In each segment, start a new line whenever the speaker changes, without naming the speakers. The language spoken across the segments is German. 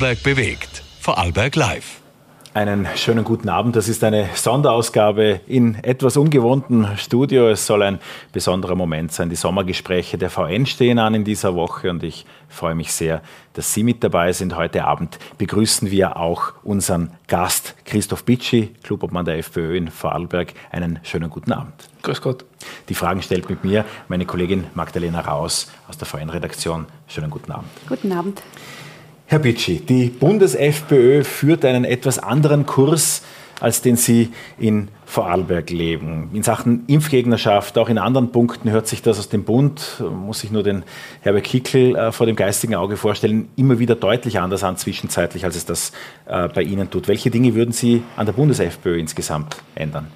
Vorarlberg bewegt. Vorarlberg live.
Einen schönen guten Abend. Das ist eine Sonderausgabe in etwas ungewohnten Studio. Es soll ein besonderer Moment sein. Die Sommergespräche der VN stehen an in dieser Woche und ich freue mich sehr, dass Sie mit dabei sind. Heute Abend begrüßen wir auch unseren Gast Christoph Bitschi, Clubobmann der FPÖ in Vorarlberg. Einen schönen guten Abend.
Grüß Gott.
Die Fragen stellt mit mir meine Kollegin Magdalena Raus aus der VN-Redaktion. Schönen guten Abend.
Guten Abend.
Herr Bitschi, die Bundes-FPÖ führt einen etwas anderen Kurs, als den Sie in Vorarlberg leben. In Sachen Impfgegnerschaft, auch in anderen Punkten hört sich das aus dem Bund, muss ich nur den Herbert Kickel äh, vor dem geistigen Auge vorstellen, immer wieder deutlich anders an zwischenzeitlich, als es das äh, bei Ihnen tut. Welche Dinge würden Sie an der Bundes-FPÖ insgesamt ändern?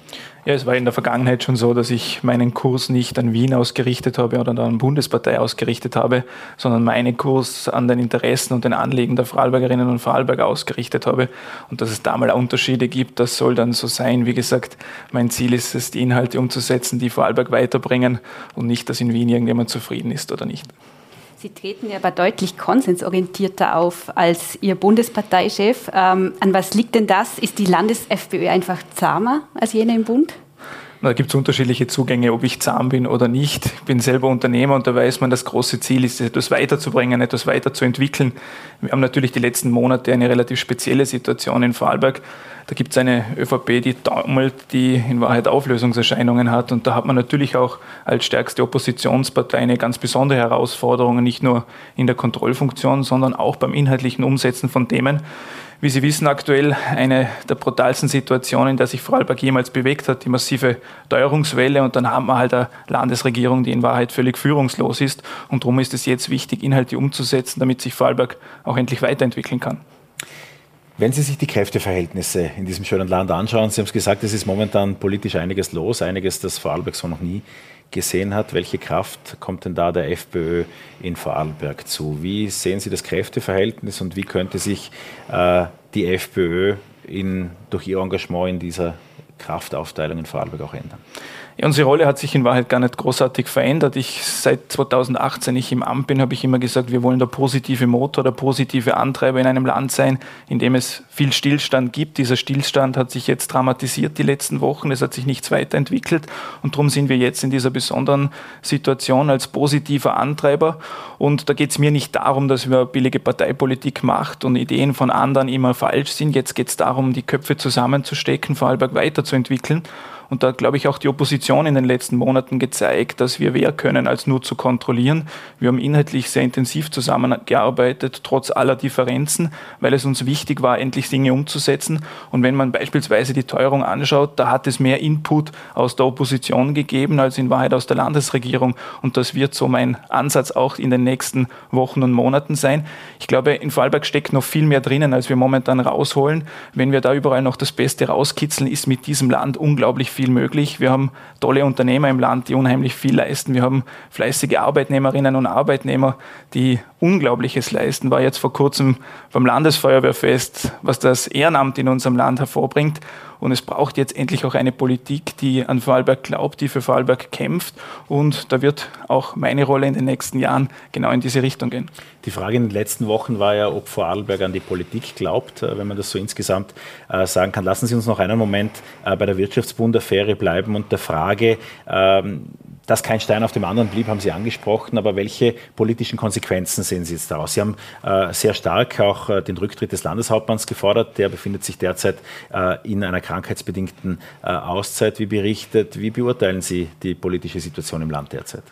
Ja, es war in der Vergangenheit schon so, dass ich meinen Kurs nicht an Wien ausgerichtet habe oder an Bundespartei ausgerichtet habe, sondern meinen Kurs an den Interessen und den Anliegen der Vorarlbergerinnen und Vorarlberger ausgerichtet habe. Und dass es da mal Unterschiede gibt, das soll dann so sein. Wie gesagt, mein Ziel ist es, die Inhalte umzusetzen, die Vorarlberg weiterbringen und nicht, dass in Wien irgendjemand zufrieden ist oder nicht.
Sie treten ja aber deutlich konsensorientierter auf als Ihr Bundesparteichef. Ähm, an was liegt denn das? Ist die Landes-FPÖ einfach zahmer als jene im Bund?
Da gibt es unterschiedliche Zugänge, ob ich zahm bin oder nicht. Ich bin selber Unternehmer und da weiß man, das große Ziel ist, etwas weiterzubringen, etwas weiterzuentwickeln. Wir haben natürlich die letzten Monate eine relativ spezielle Situation in Vorarlberg. Da gibt es eine ÖVP, die taumelt, die in Wahrheit Auflösungserscheinungen hat. Und da hat man natürlich auch als stärkste Oppositionspartei eine ganz besondere Herausforderung, nicht nur in der Kontrollfunktion, sondern auch beim inhaltlichen Umsetzen von Themen. Wie Sie wissen, aktuell eine der brutalsten Situationen, in der sich Vorarlberg jemals bewegt hat, die massive Teuerungswelle. Und dann haben wir halt eine Landesregierung, die in Wahrheit völlig führungslos ist. Und darum ist es jetzt wichtig, Inhalte umzusetzen, damit sich Vorarlberg auch endlich weiterentwickeln kann.
Wenn Sie sich die Kräfteverhältnisse in diesem schönen Land anschauen, Sie haben es gesagt, es ist momentan politisch einiges los, einiges, das Vorarlberg so noch nie gesehen hat. Welche Kraft kommt denn da der FPÖ in Vorarlberg zu? Wie sehen Sie das Kräfteverhältnis und wie könnte sich äh, die FPÖ in, durch ihr Engagement in dieser Kraftaufteilung in Vorarlberg auch ändern?
Unsere Rolle hat sich in Wahrheit gar nicht großartig verändert. Ich, seit 2018 ich im Amt bin, habe ich immer gesagt, wir wollen der positive Motor, der positive Antreiber in einem Land sein, in dem es viel Stillstand gibt. Dieser Stillstand hat sich jetzt dramatisiert die letzten Wochen. Es hat sich nichts weiterentwickelt. Und darum sind wir jetzt in dieser besonderen Situation als positiver Antreiber. Und da geht es mir nicht darum, dass wir billige Parteipolitik macht und Ideen von anderen immer falsch sind. Jetzt geht es darum, die Köpfe zusammenzustecken, Vorarlberg weiterzuentwickeln. Und da glaube ich auch die Opposition in den letzten Monaten gezeigt, dass wir mehr können, als nur zu kontrollieren. Wir haben inhaltlich sehr intensiv zusammengearbeitet, trotz aller Differenzen, weil es uns wichtig war, endlich Dinge umzusetzen. Und wenn man beispielsweise die Teuerung anschaut, da hat es mehr Input aus der Opposition gegeben, als in Wahrheit aus der Landesregierung. Und das wird so mein Ansatz auch in den nächsten Wochen und Monaten sein. Ich glaube, in Vorarlberg steckt noch viel mehr drinnen, als wir momentan rausholen. Wenn wir da überall noch das Beste rauskitzeln, ist mit diesem Land unglaublich viel viel möglich. Wir haben tolle Unternehmer im Land, die unheimlich viel leisten. Wir haben fleißige Arbeitnehmerinnen und Arbeitnehmer, die Unglaubliches leisten. War jetzt vor kurzem beim Landesfeuerwehrfest, was das Ehrenamt in unserem Land hervorbringt. Und es braucht jetzt endlich auch eine Politik, die an Vorarlberg glaubt, die für Vorarlberg kämpft. Und da wird auch meine Rolle in den nächsten Jahren genau in diese Richtung gehen.
Die Frage in den letzten Wochen war ja, ob Vorarlberg an die Politik glaubt, äh, wenn man das so insgesamt äh, sagen kann. Lassen Sie uns noch einen Moment äh, bei der Wirtschaftsbund-Affäre bleiben und der Frage, ähm, dass kein Stein auf dem anderen blieb, haben Sie angesprochen, aber welche politischen Konsequenzen sehen Sie jetzt daraus? Sie haben äh, sehr stark auch äh, den Rücktritt des Landeshauptmanns gefordert. Der befindet sich derzeit äh, in einer krankheitsbedingten äh, Auszeit, wie berichtet. Wie beurteilen Sie die politische Situation im Land derzeit?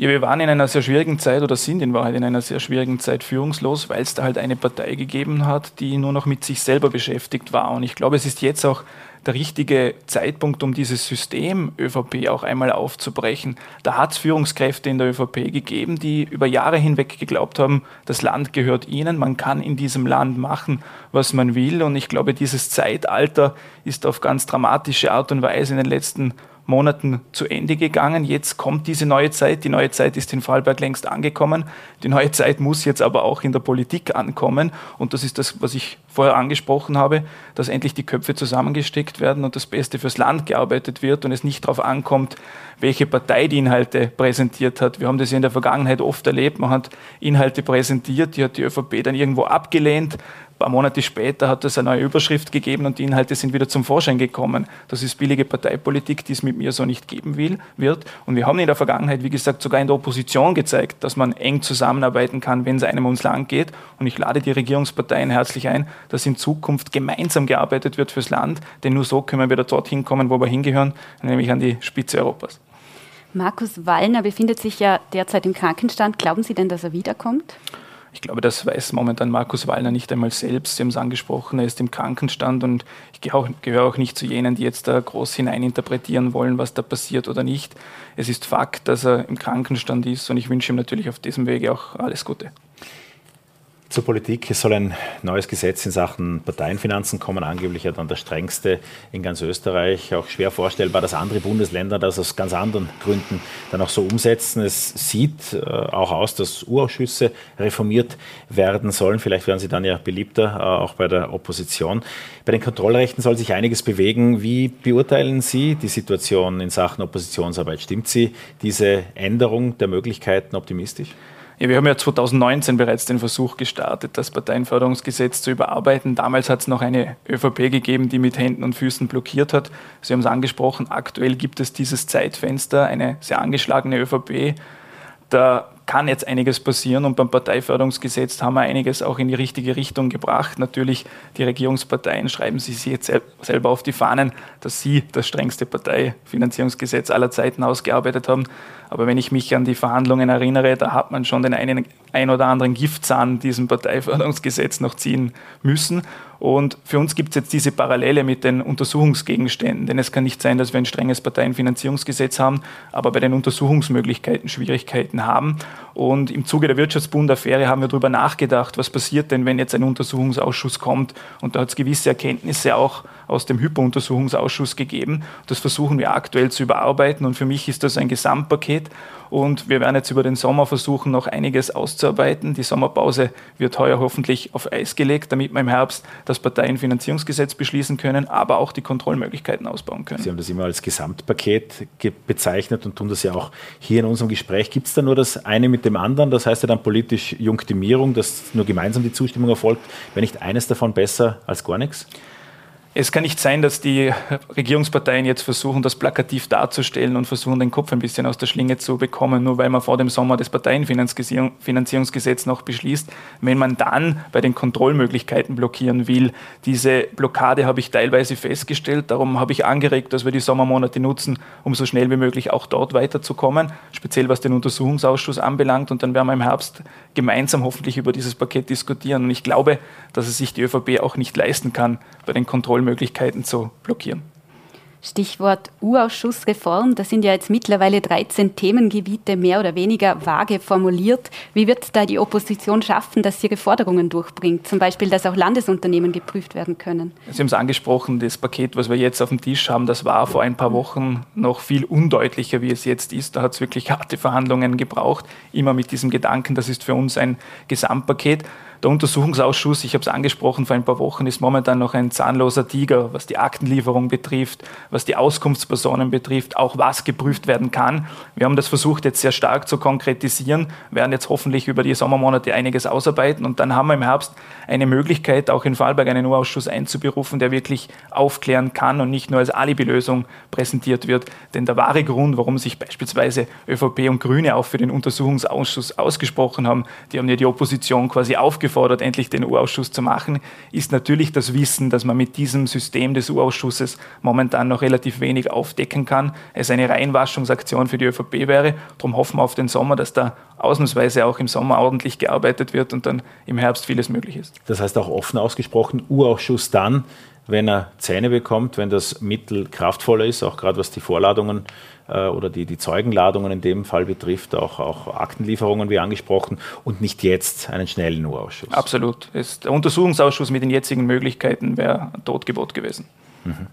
Ja, wir waren in einer sehr schwierigen Zeit oder sind in Wahrheit in einer sehr schwierigen Zeit führungslos, weil es da halt eine Partei gegeben hat, die nur noch mit sich selber beschäftigt war. Und ich glaube, es ist jetzt auch der richtige Zeitpunkt, um dieses System ÖVP auch einmal aufzubrechen. Da hat es Führungskräfte in der ÖVP gegeben, die über Jahre hinweg geglaubt haben, das Land gehört ihnen, man kann in diesem Land machen, was man will. Und ich glaube, dieses Zeitalter ist auf ganz dramatische Art und Weise in den letzten Monaten zu Ende gegangen. Jetzt kommt diese neue Zeit. Die neue Zeit ist in Vorarlberg längst angekommen. Die neue Zeit muss jetzt aber auch in der Politik ankommen. Und das ist das, was ich vorher angesprochen habe, dass endlich die Köpfe zusammengesteckt werden und das Beste fürs Land gearbeitet wird und es nicht darauf ankommt, welche Partei die Inhalte präsentiert hat. Wir haben das ja in der Vergangenheit oft erlebt. Man hat Inhalte präsentiert, die hat die ÖVP dann irgendwo abgelehnt paar Monate später hat es eine neue Überschrift gegeben und die Inhalte sind wieder zum Vorschein gekommen. Das ist billige Parteipolitik, die es mit mir so nicht geben will, wird. Und wir haben in der Vergangenheit, wie gesagt, sogar in der Opposition gezeigt, dass man eng zusammenarbeiten kann, wenn es einem ums Land geht. Und ich lade die Regierungsparteien herzlich ein, dass in Zukunft gemeinsam gearbeitet wird fürs Land, denn nur so können wir wieder dorthin kommen, wo wir hingehören, nämlich an die Spitze Europas.
Markus Wallner befindet sich ja derzeit im Krankenstand. Glauben Sie denn, dass er wiederkommt?
Ich glaube, das weiß momentan Markus Wallner nicht einmal selbst. Sie haben es angesprochen, er ist im Krankenstand und ich gehöre auch nicht zu jenen, die jetzt da groß hineininterpretieren wollen, was da passiert oder nicht. Es ist Fakt, dass er im Krankenstand ist und ich wünsche ihm natürlich auf diesem Wege auch alles Gute.
Zur Politik. Es soll ein neues Gesetz in Sachen Parteienfinanzen kommen, angeblich ja dann das strengste in ganz Österreich. Auch schwer vorstellbar, dass andere Bundesländer das aus ganz anderen Gründen dann auch so umsetzen. Es sieht äh, auch aus, dass Urausschüsse reformiert werden sollen. Vielleicht werden sie dann ja beliebter, äh, auch bei der Opposition. Bei den Kontrollrechten soll sich einiges bewegen. Wie beurteilen Sie die Situation in Sachen Oppositionsarbeit? Stimmt Sie diese Änderung der Möglichkeiten optimistisch?
Ja, wir haben ja 2019 bereits den Versuch gestartet, das Parteienförderungsgesetz zu überarbeiten. Damals hat es noch eine ÖVP gegeben, die mit Händen und Füßen blockiert hat. Sie haben es angesprochen, aktuell gibt es dieses Zeitfenster, eine sehr angeschlagene ÖVP. Da kann jetzt einiges passieren und beim Parteiförderungsgesetz haben wir einiges auch in die richtige Richtung gebracht. Natürlich, die Regierungsparteien schreiben sich jetzt selber auf die Fahnen, dass sie das strengste Parteifinanzierungsgesetz aller Zeiten ausgearbeitet haben. Aber wenn ich mich an die Verhandlungen erinnere, da hat man schon den einen, ein oder anderen Giftzahn diesem Parteiförderungsgesetz noch ziehen müssen. Und für uns gibt es jetzt diese Parallele mit den Untersuchungsgegenständen. Denn es kann nicht sein, dass wir ein strenges Parteienfinanzierungsgesetz haben, aber bei den Untersuchungsmöglichkeiten Schwierigkeiten haben. Und im Zuge der Wirtschaftsbund-Affäre haben wir darüber nachgedacht, was passiert denn, wenn jetzt ein Untersuchungsausschuss kommt. Und da hat es gewisse Erkenntnisse auch aus dem Hyperuntersuchungsausschuss gegeben. Das versuchen wir aktuell zu überarbeiten. Und für mich ist das ein Gesamtpaket. Und wir werden jetzt über den Sommer versuchen, noch einiges auszuarbeiten. Die Sommerpause wird heuer hoffentlich auf Eis gelegt, damit wir im Herbst das Parteienfinanzierungsgesetz beschließen können, aber auch die Kontrollmöglichkeiten ausbauen können.
Sie haben das immer als Gesamtpaket bezeichnet und tun das ja auch hier in unserem Gespräch. Gibt es da nur das eine mit dem anderen? Das heißt ja dann politisch Junktimierung, dass nur gemeinsam die Zustimmung erfolgt. Wäre nicht eines davon besser als gar nichts?
Es kann nicht sein, dass die Regierungsparteien jetzt versuchen, das plakativ darzustellen und versuchen, den Kopf ein bisschen aus der Schlinge zu bekommen, nur weil man vor dem Sommer das Parteienfinanzierungsgesetz noch beschließt. Wenn man dann bei den Kontrollmöglichkeiten blockieren will, diese Blockade habe ich teilweise festgestellt. Darum habe ich angeregt, dass wir die Sommermonate nutzen, um so schnell wie möglich auch dort weiterzukommen, speziell was den Untersuchungsausschuss anbelangt. Und dann werden wir im Herbst gemeinsam hoffentlich über dieses Paket diskutieren. Und ich glaube, dass es sich die ÖVP auch nicht leisten kann, bei den Kontrollmöglichkeiten Kontrollmöglichkeiten zu blockieren.
Stichwort U-Ausschussreform. Da sind ja jetzt mittlerweile 13 Themengebiete mehr oder weniger vage formuliert. Wie wird da die Opposition schaffen, dass sie ihre Forderungen durchbringt? Zum Beispiel, dass auch Landesunternehmen geprüft werden können.
Sie haben es angesprochen, das Paket, was wir jetzt auf dem Tisch haben, das war vor ein paar Wochen noch viel undeutlicher, wie es jetzt ist. Da hat es wirklich harte Verhandlungen gebraucht. Immer mit diesem Gedanken, das ist für uns ein Gesamtpaket. Der Untersuchungsausschuss, ich habe es angesprochen vor ein paar Wochen, ist momentan noch ein zahnloser Tiger, was die Aktenlieferung betrifft, was die Auskunftspersonen betrifft, auch was geprüft werden kann. Wir haben das versucht jetzt sehr stark zu konkretisieren, werden jetzt hoffentlich über die Sommermonate einiges ausarbeiten und dann haben wir im Herbst eine Möglichkeit, auch in Fallberg einen U-Ausschuss einzuberufen, der wirklich aufklären kann und nicht nur als Alibi-Lösung präsentiert wird. Denn der wahre Grund, warum sich beispielsweise ÖVP und Grüne auch für den Untersuchungsausschuss ausgesprochen haben, die haben ja die Opposition quasi aufgefordert, aufgefordert, endlich den U-Ausschuss zu machen, ist natürlich das Wissen, dass man mit diesem System des U-Ausschusses momentan noch relativ wenig aufdecken kann. Es eine Reinwaschungsaktion für die ÖVP wäre. Darum hoffen wir auf den Sommer, dass da ausnahmsweise auch im Sommer ordentlich gearbeitet wird und dann im Herbst vieles möglich ist.
Das heißt auch offen ausgesprochen, U-Ausschuss dann, wenn er Zähne bekommt, wenn das Mittel kraftvoller ist, auch gerade was die Vorladungen äh, oder die, die Zeugenladungen in dem Fall betrifft, auch, auch Aktenlieferungen wie angesprochen und nicht jetzt einen schnellen U-Ausschuss.
Absolut. Es, der Untersuchungsausschuss mit den jetzigen Möglichkeiten wäre ein Totgebot gewesen. Mhm.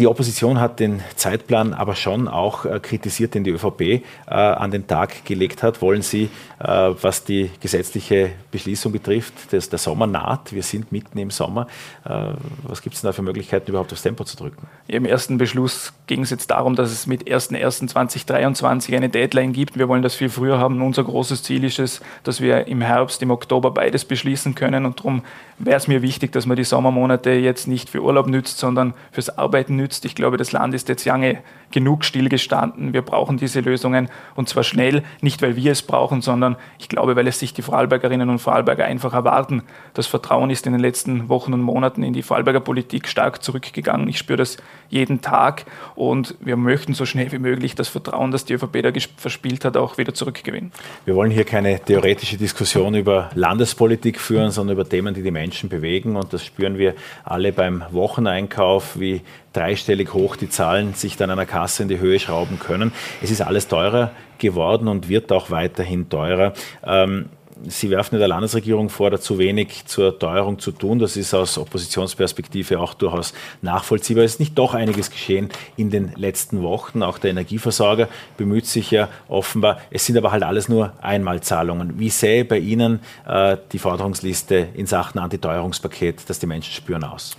Die Opposition hat den Zeitplan aber schon auch äh, kritisiert, den die ÖVP äh, an den Tag gelegt hat. Wollen Sie, äh, was die gesetzliche Beschließung betrifft, dass der Sommer naht, wir sind mitten im Sommer, äh, was gibt es da für Möglichkeiten, überhaupt aufs Tempo zu drücken?
Im ersten Beschluss ging es jetzt darum, dass es mit 1.1.2023 eine Deadline gibt. Wir wollen das viel früher haben. Unser großes Ziel ist es, dass wir im Herbst, im Oktober beides beschließen können. Und darum wäre es mir wichtig, dass man die Sommermonate jetzt nicht für Urlaub nützt, sondern fürs Arbeiten nützt. Ich glaube, das Land ist jetzt lange genug stillgestanden. Wir brauchen diese Lösungen und zwar schnell, nicht weil wir es brauchen, sondern ich glaube, weil es sich die Vorarlbergerinnen und Vorarlberger einfach erwarten. Das Vertrauen ist in den letzten Wochen und Monaten in die Vorarlberger Politik stark zurückgegangen. Ich spüre das jeden Tag und wir möchten so schnell wie möglich das Vertrauen, das die ÖVP da verspielt hat, auch wieder zurückgewinnen.
Wir wollen hier keine theoretische Diskussion über Landespolitik führen, sondern über Themen, die die Menschen bewegen und das spüren wir alle beim Wocheneinkauf, wie dreistellig hoch die Zahlen sich dann einer Kasse in die Höhe schrauben können. Es ist alles teurer geworden und wird auch weiterhin teurer. Ähm, Sie werfen der Landesregierung vor, da zu wenig zur Teuerung zu tun. Das ist aus Oppositionsperspektive auch durchaus nachvollziehbar. Es ist nicht doch einiges geschehen in den letzten Wochen. Auch der Energieversorger bemüht sich ja offenbar. Es sind aber halt alles nur Einmalzahlungen. Wie sähe bei Ihnen äh, die Forderungsliste in Sachen Antiteuerungspaket, das die Menschen spüren, aus?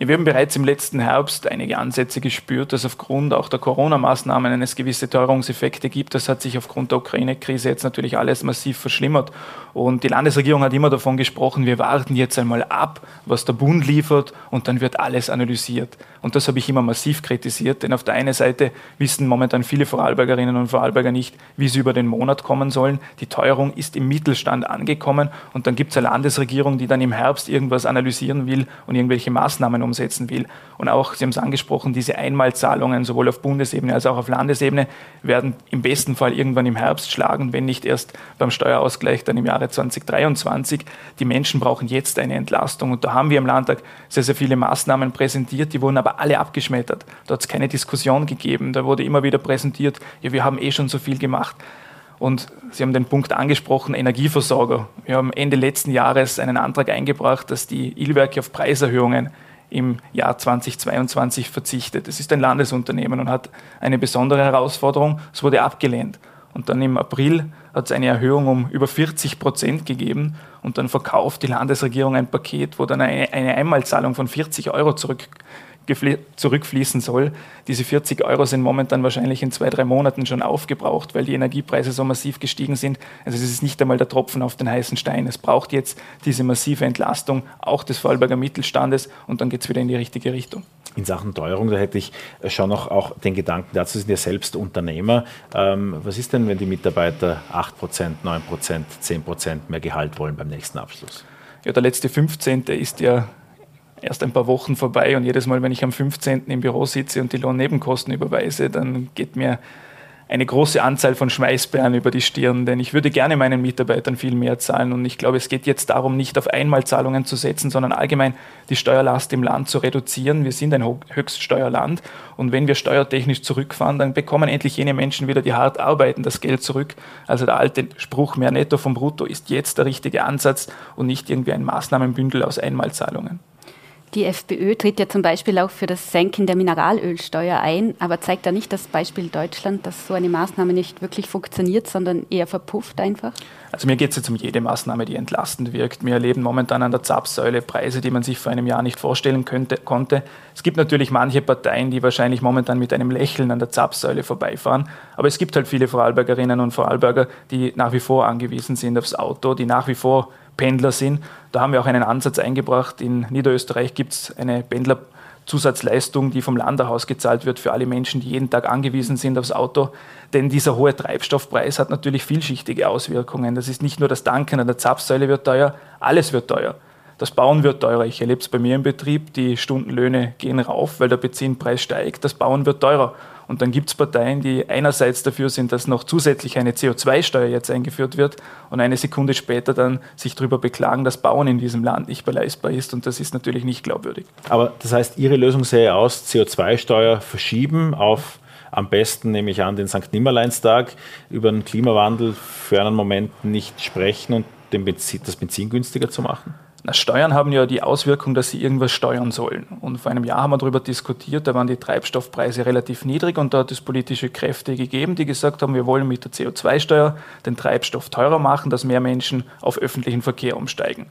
Wir haben bereits im letzten Herbst einige Ansätze gespürt, dass aufgrund auch der Corona-Maßnahmen es gewisse Teuerungseffekte gibt. Das hat sich aufgrund der Ukraine-Krise jetzt natürlich alles massiv verschlimmert. Und die Landesregierung hat immer davon gesprochen, wir warten jetzt einmal ab, was der Bund liefert und dann wird alles analysiert. Und das habe ich immer massiv kritisiert, denn auf der einen Seite wissen momentan viele Vorarlbergerinnen und Vorarlberger nicht, wie sie über den Monat kommen sollen. Die Teuerung ist im Mittelstand angekommen und dann gibt es eine Landesregierung, die dann im Herbst irgendwas analysieren will und irgendwelche Maßnahmen umsetzen will. Und auch, Sie haben es angesprochen, diese Einmalzahlungen sowohl auf Bundesebene als auch auf Landesebene werden im besten Fall irgendwann im Herbst schlagen, wenn nicht erst beim Steuerausgleich dann im Jahre 2023. Die Menschen brauchen jetzt eine Entlastung und da haben wir im Landtag sehr, sehr viele Maßnahmen präsentiert, die wurden aber alle abgeschmettert. Da hat es keine Diskussion gegeben, da wurde immer wieder präsentiert, ja, wir haben eh schon so viel gemacht. Und Sie haben den Punkt angesprochen, Energieversorger. Wir haben Ende letzten Jahres einen Antrag eingebracht, dass die Ilwerke auf Preiserhöhungen im Jahr 2022 verzichtet. Es ist ein Landesunternehmen und hat eine besondere Herausforderung. Es wurde abgelehnt. Und dann im April hat es eine Erhöhung um über 40 Prozent gegeben und dann verkauft die Landesregierung ein Paket, wo dann eine, Einmalzahlung von 40 Euro zurück zurückfließen soll. Diese 40 Euro sind momentan wahrscheinlich in zwei, drei Monaten schon aufgebraucht, weil die Energiepreise so massiv gestiegen sind. Also es ist nicht einmal der Tropfen auf den heißen Stein. Es braucht jetzt diese massive Entlastung auch des Vorarlberger Mittelstandes und dann geht es wieder in die richtige Richtung.
In Sachen Teuerung, da hätte ich schon noch auch den Gedanken, dazu sind ja selbst Unternehmer. Ähm, was ist denn, wenn die Mitarbeiter 8%, 9%, 10% mehr Gehalt wollen beim nächsten Abschluss?
Ja, der letzte 15. ist ja erst ein paar Wochen vorbei und jedes Mal, wenn ich am 15. im Büro sitze und die Lohnnebenkosten überweise, dann geht mir eine große Anzahl von Schmeißbären über die Stirn, denn ich würde gerne meinen Mitarbeitern viel mehr zahlen und ich glaube, es geht jetzt darum, nicht auf Einmalzahlungen zu setzen, sondern allgemein die Steuerlast im Land zu reduzieren. Wir sind ein Höchststeuerland und wenn wir steuertechnisch zurückfahren, dann bekommen endlich jene Menschen wieder, die hart arbeiten, das Geld zurück. Also der alte Spruch, mehr Netto vom Brutto ist jetzt der richtige Ansatz und nicht irgendwie ein Maßnahmenbündel aus Einmalzahlungen.
Die FPÖ tritt ja zum Beispiel auch für das Senken der Mineralölsteuer ein, aber zeigt da nicht das Beispiel Deutschland, dass so eine Maßnahme nicht wirklich funktioniert, sondern eher verpufft einfach?
Also mir geht es jetzt um jede Maßnahme, die entlastend wirkt. Wir erleben momentan an der Zapfsäule Preise, die man sich vor einem Jahr nicht vorstellen könnte, konnte. Es gibt natürlich manche Parteien, die wahrscheinlich momentan mit einem Lächeln an der Zapfsäule vorbeifahren, aber es gibt halt viele Vorarlbergerinnen und Vorarlberger, die nach wie vor angewiesen sind aufs Auto, die nach wie vor Pendler sind. Da haben wir auch einen Ansatz eingebracht. In Niederösterreich gibt es eine Pendlerzusatzleistung, die vom Land gezahlt wird für alle Menschen, die jeden Tag angewiesen sind aufs Auto. Denn dieser hohe Treibstoffpreis hat natürlich vielschichtige Auswirkungen. Das ist nicht nur das Danken an der Zapfsäule wird teuer, alles wird teuer. Das Bauen wird teurer. Ich erlebe es bei mir im Betrieb. Die Stundenlöhne gehen rauf, weil der Benzinpreis steigt. Das Bauen wird teurer. Und dann gibt es Parteien, die einerseits dafür sind, dass noch zusätzlich eine CO2-Steuer jetzt eingeführt wird und eine Sekunde später dann sich darüber beklagen, dass Bauen in diesem Land nicht beleistbar ist. Und das ist natürlich nicht glaubwürdig.
Aber das heißt, Ihre Lösung sähe aus, CO2-Steuer verschieben auf am besten, nehme ich an, den St. Nimmerleinstag, über den Klimawandel für einen Moment nicht sprechen und Benzin, das Benzin günstiger zu machen?
Na, Steuern haben ja die Auswirkung, dass sie irgendwas steuern sollen. Und vor einem Jahr haben wir darüber diskutiert, da waren die Treibstoffpreise relativ niedrig und da hat es politische Kräfte gegeben, die gesagt haben, wir wollen mit der CO2-Steuer den Treibstoff teurer machen, dass mehr Menschen auf öffentlichen Verkehr umsteigen.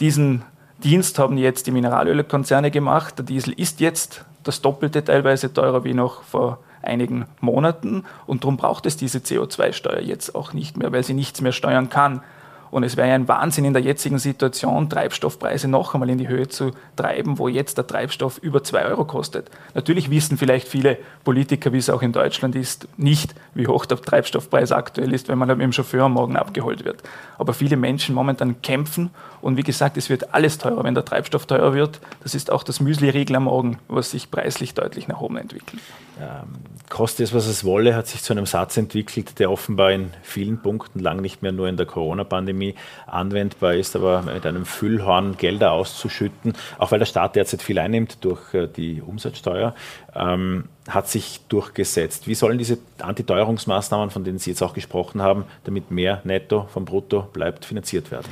Diesen Dienst haben jetzt die Mineralölkonzerne gemacht. Der Diesel ist jetzt das Doppelte teilweise teurer wie noch vor einigen Monaten und darum braucht es diese CO2-Steuer jetzt auch nicht mehr, weil sie nichts mehr steuern kann. Und es wäre ja ein Wahnsinn in der jetzigen Situation, Treibstoffpreise noch einmal in die Höhe zu treiben, wo jetzt der Treibstoff über 2 Euro kostet. Natürlich wissen vielleicht viele Politiker, wie es auch in Deutschland ist, nicht, wie hoch der Treibstoffpreis aktuell ist, wenn man mit dem Chauffeur am Morgen abgeholt wird. Aber viele Menschen momentan kämpfen und wie gesagt, es wird alles teurer, wenn der Treibstoff teurer wird. Das ist auch das Müsli-Riegel am Morgen, was sich preislich deutlich nach oben entwickelt.
Ähm, koste es, was es wolle, hat sich zu einem Satz entwickelt, der offenbar in vielen Punkten lang nicht mehr nur in der Corona-Pandemie anwendbar ist, aber mit einem Füllhorn Gelder auszuschütten, auch weil der Staat derzeit viel einnimmt durch äh, die Umsatzsteuer, ähm, hat sich durchgesetzt. Wie sollen diese Antiteuerungsmaßnahmen, von denen Sie jetzt auch gesprochen haben, damit mehr Netto vom Brutto bleibt, finanziert werden?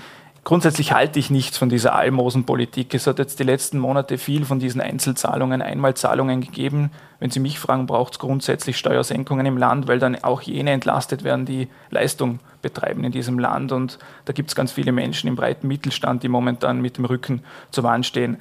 Grundsätzlich halte ich nichts von dieser Almosenpolitik. Es hat jetzt die letzten Monate viel von diesen Einzelzahlungen, Einmalzahlungen gegeben. Wenn Sie mich fragen, braucht es grundsätzlich Steuersenkungen im Land, weil dann auch jene entlastet werden, die Leistung betreiben in diesem Land. Und da gibt es ganz viele Menschen im breiten Mittelstand, die momentan mit dem Rücken zur Wand stehen.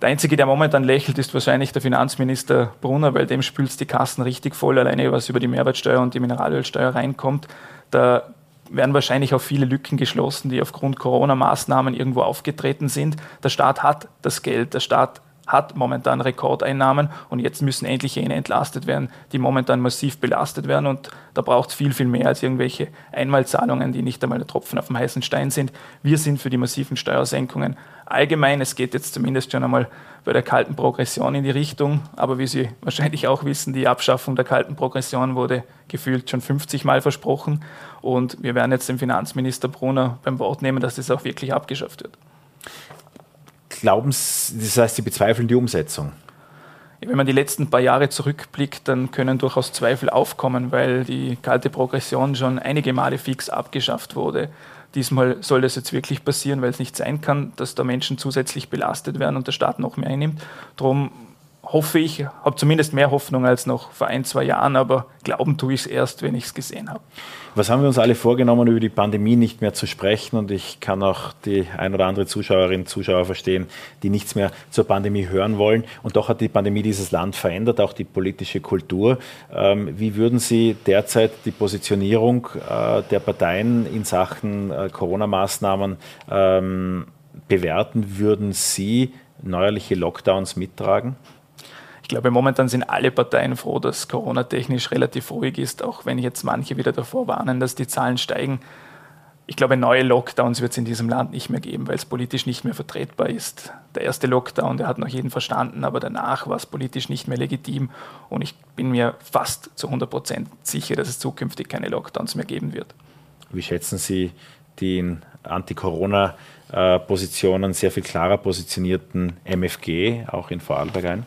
Der Einzige, der momentan lächelt, ist wahrscheinlich der Finanzminister Brunner, weil dem spült die Kassen richtig voll, alleine was über die Mehrwertsteuer und die Mineralölsteuer reinkommt. Da werden wahrscheinlich auch viele Lücken geschlossen, die aufgrund Corona-Maßnahmen irgendwo aufgetreten sind. Der Staat hat das Geld, der Staat hat momentan Rekordeinnahmen und jetzt müssen endlich jene entlastet werden, die momentan massiv belastet werden und da braucht es viel, viel mehr als irgendwelche Einmalzahlungen, die nicht einmal der Tropfen auf dem heißen Stein sind. Wir sind für die massiven Steuersenkungen allgemein. Es geht jetzt zumindest schon einmal bei der kalten Progression in die Richtung, aber wie Sie wahrscheinlich auch wissen, die Abschaffung der kalten Progression wurde gefühlt schon 50 Mal versprochen und wir werden jetzt den Finanzminister Brunner beim Wort nehmen, dass das auch wirklich abgeschafft wird
glauben Sie, das heißt, Sie bezweifeln die Umsetzung?
Wenn man die letzten paar Jahre zurückblickt, dann können durchaus Zweifel aufkommen, weil die kalte Progression schon einige Male fix abgeschafft wurde. Diesmal soll das jetzt wirklich passieren, weil es nicht sein kann, dass da Menschen zusätzlich belastet werden und der Staat noch mehr einnimmt. Darum hoffe ich, habe zumindest mehr Hoffnung als noch vor ein, zwei Jahren, aber glauben tue ich es erst, wenn ich es gesehen habe.
Was haben wir uns alle vorgenommen, über die Pandemie nicht mehr zu sprechen? Und ich kann auch die ein oder andere Zuschauerin, Zuschauer verstehen, die nichts mehr zur Pandemie hören wollen. Und doch hat die Pandemie dieses Land verändert, auch die politische Kultur. Ähm, wie würden Sie derzeit die Positionierung äh, der Parteien in Sachen äh, Corona-Maßnahmen ähm, bewerten? Würden Sie neuerliche Lockdowns mittragen?
Glaube, momentan sind alle Parteien froh, dass Corona technisch relativ ruhig ist, auch wenn jetzt manche wieder davor warnen, dass die Zahlen steigen. Ich glaube, neue Lockdowns wird es in diesem Land nicht mehr geben, weil es politisch nicht mehr vertretbar ist. Der erste Lockdown, der hat noch jeden verstanden, aber danach war es politisch nicht mehr legitim. Und ich bin mir fast zu 100 Prozent sicher, dass es zukünftig keine Lockdowns mehr geben wird.
Wie schätzen Sie die Anti-Corona-Positionen sehr viel klarer positionierten MFG auch in Vorarlberg ein?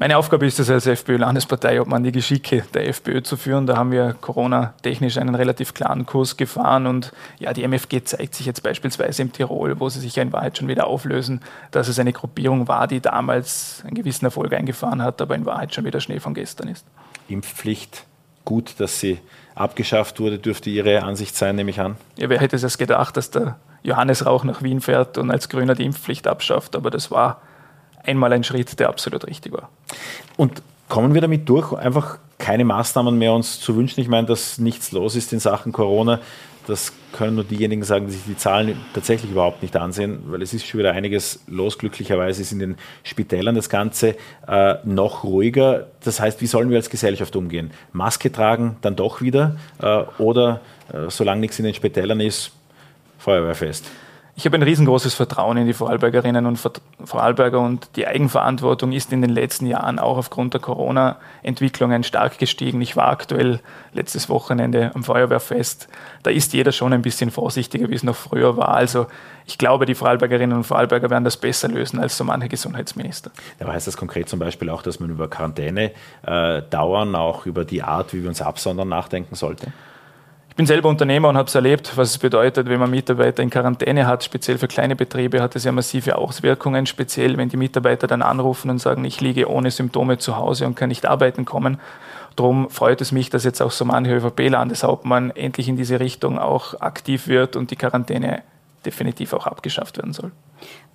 Meine Aufgabe ist es als FPÖ-Landespartei, ob man die Geschicke der FPÖ zu führen. Da haben wir Corona-technisch einen relativ klaren Kurs gefahren und ja, die MFG zeigt sich jetzt beispielsweise im Tirol, wo sie sich ja in Wahrheit schon wieder auflösen, dass es eine Gruppierung war, die damals einen gewissen Erfolg eingefahren hat, aber in Wahrheit schon wieder Schnee von gestern ist.
Impfpflicht, gut, dass sie abgeschafft wurde, dürfte Ihre Ansicht sein, nehme ich an.
Ja, wer hätte es gedacht, dass der Johannes Rauch nach Wien fährt und als Grüner die Impfpflicht abschafft, aber das war einmal ein Schritt, der absolut richtig war.
Und kommen wir damit durch, einfach keine Maßnahmen mehr uns zu wünschen? Ich meine, dass nichts los ist in Sachen Corona. Das können nur diejenigen sagen, die sich die Zahlen tatsächlich überhaupt nicht ansehen, weil es ist schon wieder einiges los. Glücklicherweise ist in den Spitälern das Ganze äh, noch ruhiger. Das heißt, wie sollen wir als Gesellschaft umgehen? Maske tragen, dann doch wieder äh, oder äh, solange nichts in den Spitälern ist, Feuerwehrfest?
Ich habe ein riesengroßes Vertrauen in die Vorarlbergerinnen und Vorarlberger und die Eigenverantwortung ist in den letzten Jahren auch aufgrund der Corona-Entwicklungen stark gestiegen. Ich war aktuell letztes Wochenende am Feuerwehrfest. Da ist jeder schon ein bisschen vorsichtiger, wie es noch früher war. Also ich glaube, die Vorarlbergerinnen und Vorarlberger werden das besser lösen als so manche Gesundheitsminister.
Aber heißt das konkret zum Beispiel auch, dass man über Quarantäne äh, dauern, auch über die Art, wie wir uns absondern, nachdenken sollte?
Ich bin selber Unternehmer und habe es erlebt, was es bedeutet, wenn man Mitarbeiter in Quarantäne hat. Speziell für kleine Betriebe hat es ja massive Auswirkungen, speziell wenn die Mitarbeiter dann anrufen und sagen, ich liege ohne Symptome zu Hause und kann nicht arbeiten kommen. Darum freut es mich, dass jetzt auch so manche ÖVP-Landeshauptmann endlich in diese Richtung auch aktiv wird und die Quarantäne definitiv auch abgeschafft werden soll.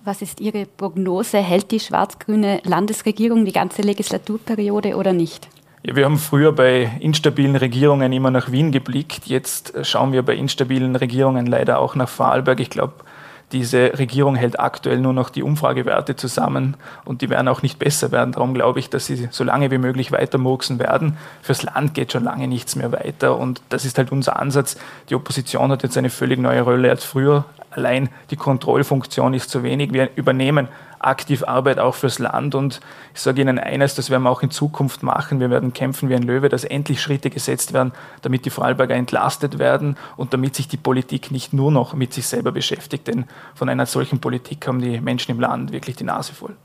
Was ist Ihre Prognose? Hält die schwarz-grüne Landesregierung die ganze Legislaturperiode oder nicht?
Ja, wir haben früher bei instabilen Regierungen immer nach Wien geblickt. Jetzt schauen wir bei instabilen Regierungen leider auch nach Vorarlberg. Ich glaube, diese Regierung hält aktuell nur noch die Umfragewerte zusammen und die werden auch nicht besser werden. Darum glaube ich, dass sie so lange wie möglich weiter murksen werden. Fürs Land geht schon lange nichts mehr weiter und das ist halt unser Ansatz. Die Opposition hat jetzt eine völlig neue Rolle als früher. Allein die Kontrollfunktion ist zu wenig. Wir übernehmen aktiv Arbeit auch fürs Land. Und ich sage Ihnen eines, das werden wir auch in Zukunft machen. Wir werden kämpfen wie ein Löwe, dass endlich Schritte gesetzt werden, damit die Vorarlberger entlastet werden und damit sich die Politik nicht nur noch mit sich selber beschäftigt. Denn von einer solchen Politik haben die Menschen im Land wirklich die Nase voll.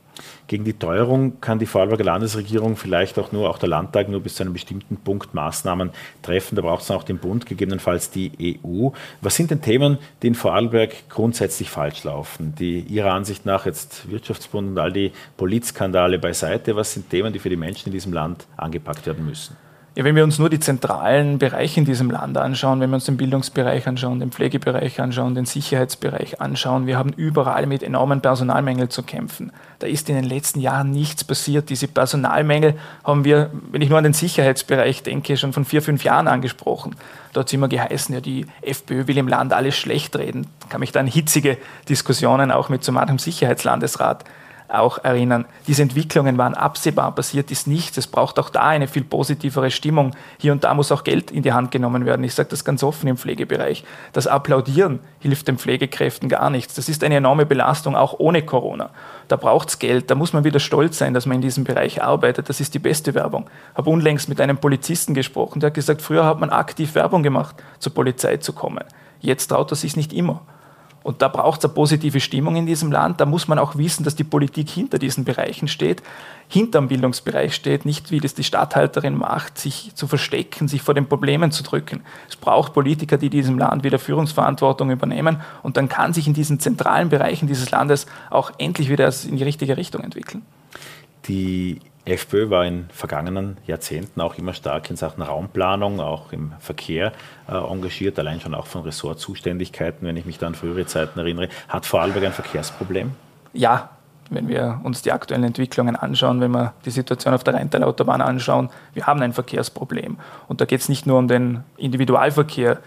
Gegen die Teuerung kann die Vorarlberger Landesregierung vielleicht auch nur, auch der Landtag nur bis zu einem bestimmten Punkt Maßnahmen treffen. Da braucht es auch den Bund, gegebenenfalls die EU. Was sind denn Themen, die in Vorarlberg grundsätzlich falsch laufen, die Ihrer Ansicht nach jetzt Wirtschaftsbund und all die Polizskandale beiseite, was sind Themen, die für die Menschen in diesem Land angepackt werden müssen?
Ja, wenn wir uns nur die zentralen Bereiche in diesem Land anschauen, wenn wir uns den Bildungsbereich anschauen, den Pflegebereich anschauen, den Sicherheitsbereich anschauen, wir haben überall mit enormen Personalmängeln zu kämpfen. Da ist in den letzten Jahren nichts passiert. Diese Personalmängel haben wir, wenn ich nur an den Sicherheitsbereich denke, schon von vier, fünf Jahren angesprochen. Hat es immer geheißen, ja, die FPÖ will im Land alles schlecht reden. Da kann mich da an hitzige Diskussionen auch mit so manchem Sicherheitslandesrat auch erinnern. Diese Entwicklungen waren absehbar, passiert ist nichts. Es braucht auch da eine viel positivere Stimmung. Hier und da muss auch Geld in die Hand genommen werden. Ich sage das ganz offen im Pflegebereich. Das Applaudieren hilft den Pflegekräften gar nichts. Das ist eine enorme Belastung, auch ohne Corona. Da braucht es Geld, da muss man wieder stolz sein, dass man in diesem Bereich arbeitet. Das ist die beste Werbung. Ich habe unlängst mit einem Polizisten gesprochen, der hat gesagt, früher hat man aktiv Werbung gemacht, zur Polizei zu kommen. Jetzt traut er sich nicht immer. Und da braucht es eine positive Stimmung in diesem Land. Da muss man auch wissen, dass die Politik hinter diesen Bereichen steht, hinter dem Bildungsbereich steht, nicht wie das die Stadthalterin macht, sich zu verstecken, sich vor den Problemen zu drücken. Es braucht Politiker, die diesem Land wieder Führungsverantwortung übernehmen und dann kann sich in diesen zentralen Bereichen dieses Landes auch endlich wieder in die richtige Richtung entwickeln.
Die FPÖ war in vergangenen Jahrzehnten auch immer stark in Sachen Raumplanung, auch im Verkehr äh, engagiert, allein schon auch von Ressortzuständigkeiten, wenn ich mich da an frühere Zeiten erinnere. Hat Vorarlberg ein Verkehrsproblem?
Ja, wenn wir uns die aktuellen Entwicklungen anschauen, wenn wir die Situation auf der Rheintal-Autobahn anschauen, wir haben ein Verkehrsproblem. Und da geht es nicht nur um den Individualverkehr,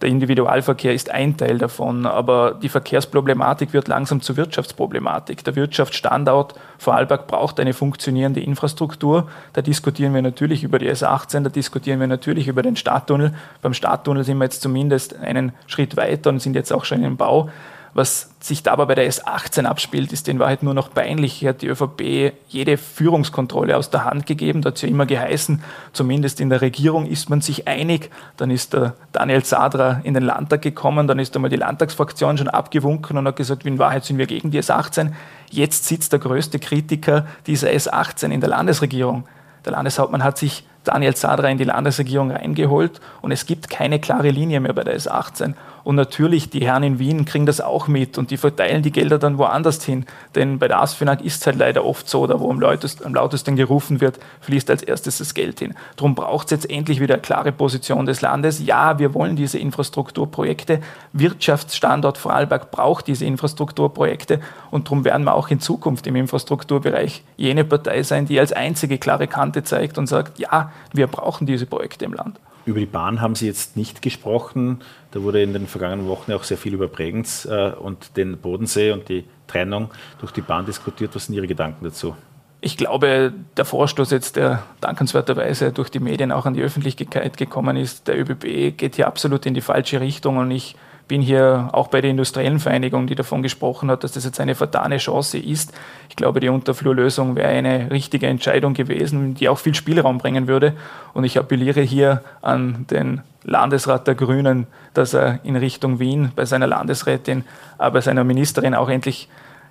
der Individualverkehr ist ein Teil davon, aber die Verkehrsproblematik wird langsam zur Wirtschaftsproblematik. Der Wirtschaftsstandort Vorarlberg braucht eine funktionierende Infrastruktur. Da diskutieren wir natürlich über die S18, da diskutieren wir natürlich über den Stadttunnel. Beim Stadttunnel sind wir jetzt zumindest einen Schritt weiter und sind jetzt auch schon im Bau. Was sich dabei bei der S18 abspielt, ist in Wahrheit nur noch peinlich. Hier hat die ÖVP jede Führungskontrolle aus der Hand gegeben. Da hat es ja immer geheißen, zumindest in der Regierung ist man sich einig. Dann ist der Daniel Sadra in den Landtag gekommen, dann ist einmal die Landtagsfraktion schon abgewunken und hat gesagt, in Wahrheit sind wir gegen die S18. Jetzt sitzt der größte Kritiker dieser S18 in der Landesregierung. Der Landeshauptmann hat sich Daniel Sadra in die Landesregierung reingeholt und es gibt keine klare Linie mehr bei der S18. Und natürlich, die Herren in Wien kriegen das auch mit und die verteilen die Gelder dann woanders hin. Denn bei der ASFINAG ist es halt leider oft so, da wo am lautesten, am lautesten gerufen wird, fließt als erstes das Geld hin. Darum braucht es jetzt endlich wieder eine klare Position des Landes. Ja, wir wollen diese Infrastrukturprojekte. Wirtschaftsstandort Vorarlberg braucht diese Infrastrukturprojekte und darum werden wir auch in Zukunft im Infrastrukturbereich jene Partei sein, die als einzige klare Kante zeigt und sagt, ja, wir brauchen diese Projekte im Land.
Über die Bahn haben Sie jetzt nicht gesprochen. Da wurde in den vergangenen Wochen auch sehr viel über Bregenz äh, und den Bodensee und die Trennung durch die Bahn diskutiert. Was sind Ihre Gedanken dazu?
Ich glaube, der Vorstoß jetzt, der dankenswerterweise durch die Medien auch an die Öffentlichkeit gekommen ist, der ÖBB geht hier absolut in die falsche Richtung und ich bin hier auch bei der industriellen Vereinigung, die davon gesprochen hat, dass das jetzt eine vertane Chance ist. Ich glaube, die Unterflurlösung wäre eine richtige Entscheidung gewesen, die auch viel Spielraum bringen würde. Und ich appelliere hier an den Landesrat der Grünen, dass er in Richtung Wien bei seiner Landesrätin, aber bei seiner Ministerin auch endlich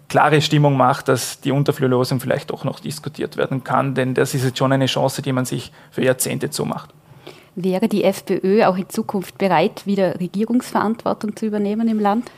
klare Stimmung macht, dass die Unterflurlösung vielleicht doch noch diskutiert werden kann, denn das ist jetzt schon eine Chance, die man sich für Jahrzehnte zumacht.
Wäre die FPÖ auch in Zukunft bereit, wieder Regierungsverantwortung zu übernehmen im Land?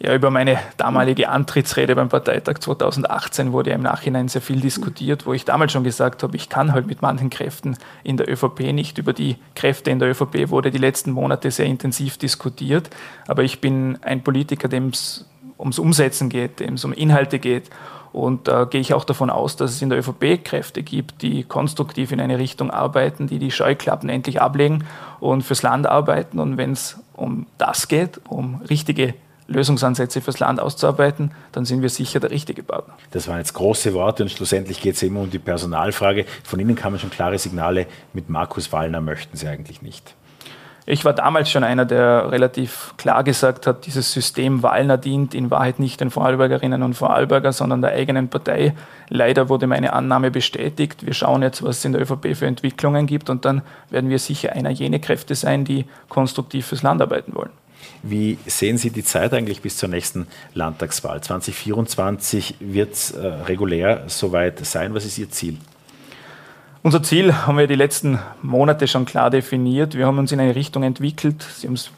Ja, über meine damalige Antrittsrede beim Parteitag 2018 wurde ja im Nachhinein sehr viel diskutiert, wo ich damals schon gesagt habe, ich kann halt mit manchen Kräften in der ÖVP nicht. Über die Kräfte in der ÖVP wurde die letzten Monate sehr intensiv diskutiert. Aber ich bin ein Politiker, dem es ums Umsetzen geht, dem es um Inhalte geht. Und da gehe ich auch davon aus, dass es in der ÖVP Kräfte gibt, die konstruktiv in eine Richtung arbeiten, die die Scheuklappen endlich ablegen und fürs Land arbeiten. Und wenn es um das geht, um richtige Lösungsansätze fürs Land auszuarbeiten, dann sind wir sicher der richtige Partner.
Das waren jetzt große Worte und schlussendlich geht es immer um die Personalfrage. Von Ihnen kamen schon klare Signale, mit Markus Wallner möchten Sie eigentlich nicht.
Ich war damals schon einer, der relativ klar gesagt hat, dieses System Wallner dient in Wahrheit nicht den Vorarlbergerinnen und Vorarlberger, sondern der eigenen Partei. Leider wurde meine Annahme bestätigt. Wir schauen jetzt, was es in der ÖVP für Entwicklungen gibt und dann werden wir sicher einer jener Kräfte sein, die konstruktiv fürs Land arbeiten wollen.
Wie sehen Sie die Zeit eigentlich bis zur nächsten Landtagswahl? 2024 wird es äh, regulär soweit sein. Was ist Ihr Ziel?
Unser Ziel haben wir die letzten Monate schon klar definiert. Wir haben uns in eine Richtung entwickelt. Sie haben es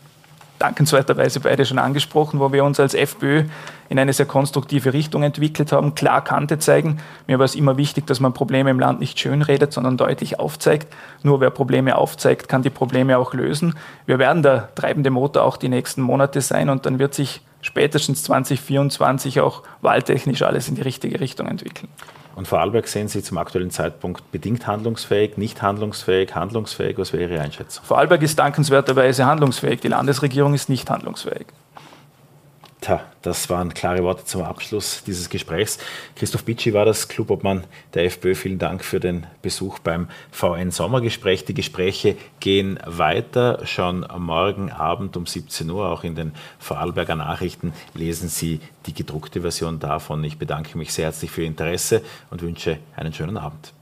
dankenswerterweise beide schon angesprochen, wo wir uns als FPÖ in eine sehr konstruktive Richtung entwickelt haben, klar Kante zeigen. Mir war es immer wichtig, dass man Probleme im Land nicht schönredet, sondern deutlich aufzeigt. Nur wer Probleme aufzeigt, kann die Probleme auch lösen. Wir werden der treibende Motor auch die nächsten Monate sein und dann wird sich spätestens 2024 auch wahltechnisch alles in die richtige Richtung entwickeln.
Und Vorarlberg sehen Sie zum aktuellen Zeitpunkt bedingt handlungsfähig, nicht handlungsfähig, handlungsfähig? Was wäre Ihre Einschätzung?
Vorarlberg ist dankenswerterweise handlungsfähig. Die Landesregierung ist nicht handlungsfähig.
Tja, das waren klare Worte zum Abschluss dieses Gesprächs. Christoph Bitschi war das Clubobmann der FPÖ. Vielen Dank für den Besuch beim VN Sommergespräch. Die Gespräche gehen weiter. Schon morgen Abend um 17 Uhr, auch in den Vorarlberger Nachrichten, lesen Sie die gedruckte Version davon. Ich bedanke mich sehr herzlich für Ihr Interesse und wünsche einen schönen Abend.